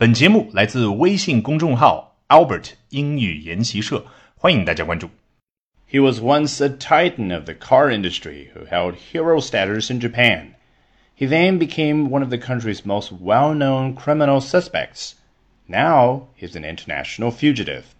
本节目来自微信公众号 Albert 英语研习社，欢迎大家关注。He was once a titan of the car industry who held hero status in Japan. He then became one of the country's most well known criminal suspects. Now he's an international fugitive.